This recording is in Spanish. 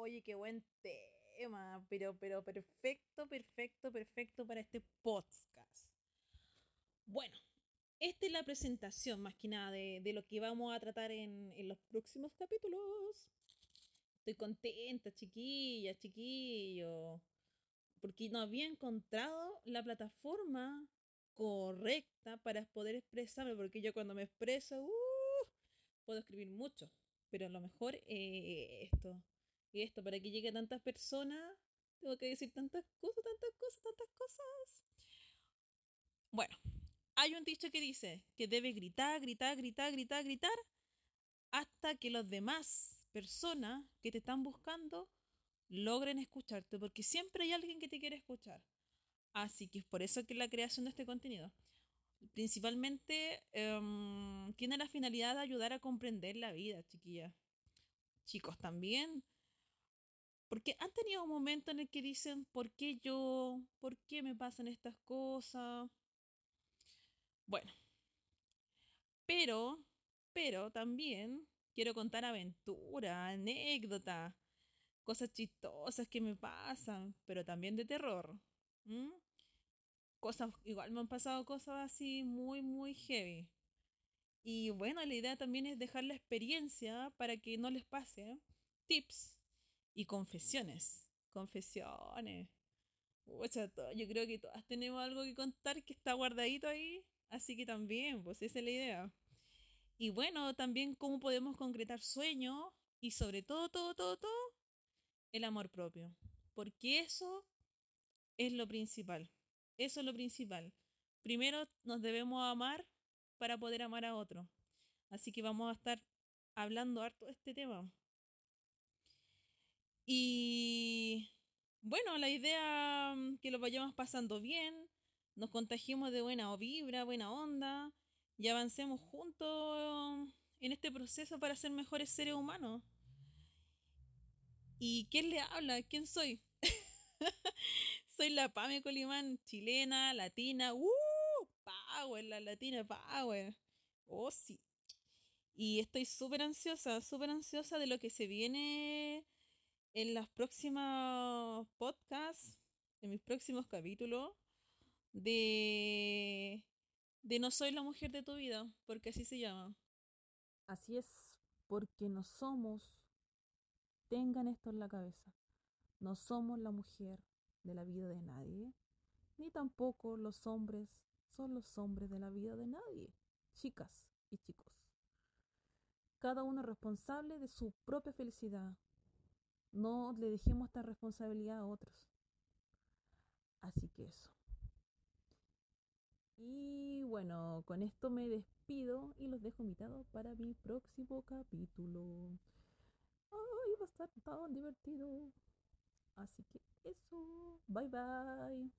oye, qué buen tema, pero, pero perfecto, perfecto, perfecto para este podcast. Bueno, esta es la presentación más que nada de, de lo que vamos a tratar en, en los próximos capítulos. Estoy contenta, chiquilla, chiquillo, porque no había encontrado la plataforma correcta para poder expresarme, porque yo cuando me expreso, uh, puedo escribir mucho, pero a lo mejor eh, esto, y esto, para que llegue a tantas personas, tengo que decir tantas cosas, tantas cosas, tantas cosas. Bueno, hay un dicho que dice que debe gritar, gritar, gritar, gritar, gritar, hasta que los demás personas que te están buscando logren escucharte, porque siempre hay alguien que te quiere escuchar. Así que es por eso que la creación de este contenido. Principalmente em, tiene la finalidad de ayudar a comprender la vida, chiquilla. Chicos también. Porque han tenido un momento en el que dicen, ¿por qué yo? ¿Por qué me pasan estas cosas? Bueno. Pero, pero también quiero contar aventuras, anécdotas, cosas chistosas que me pasan, pero también de terror. Cosas, igual me han pasado cosas así muy, muy heavy. Y bueno, la idea también es dejar la experiencia para que no les pase. Tips y confesiones. Confesiones. To- yo creo que todas tenemos algo que contar que está guardadito ahí. Así que también, pues esa es la idea. Y bueno, también cómo podemos concretar sueños y sobre todo, todo, todo, todo, el amor propio. Porque eso es lo principal. Eso es lo principal. Primero nos debemos amar para poder amar a otro. Así que vamos a estar hablando harto de este tema. Y bueno, la idea mm, que lo vayamos pasando bien, nos contagiemos de buena vibra, buena onda y avancemos juntos en este proceso para ser mejores seres humanos. ¿Y quién le habla? ¿Quién soy? Soy la Pame Colimán, chilena, latina. ¡Uh! Power, la latina power. Oh, sí. Y estoy súper ansiosa, súper ansiosa de lo que se viene en las próximas podcasts, en mis próximos capítulos, de, de No soy la mujer de tu vida, porque así se llama. Así es, porque no somos, tengan esto en la cabeza, no somos la mujer de la vida de nadie, ni tampoco los hombres son los hombres de la vida de nadie, chicas y chicos. Cada uno es responsable de su propia felicidad. No le dejemos esta responsabilidad a otros. Así que eso. Y bueno, con esto me despido y los dejo invitados para mi próximo capítulo. Ay, va a estar tan divertido. Así que eso. Bye bye.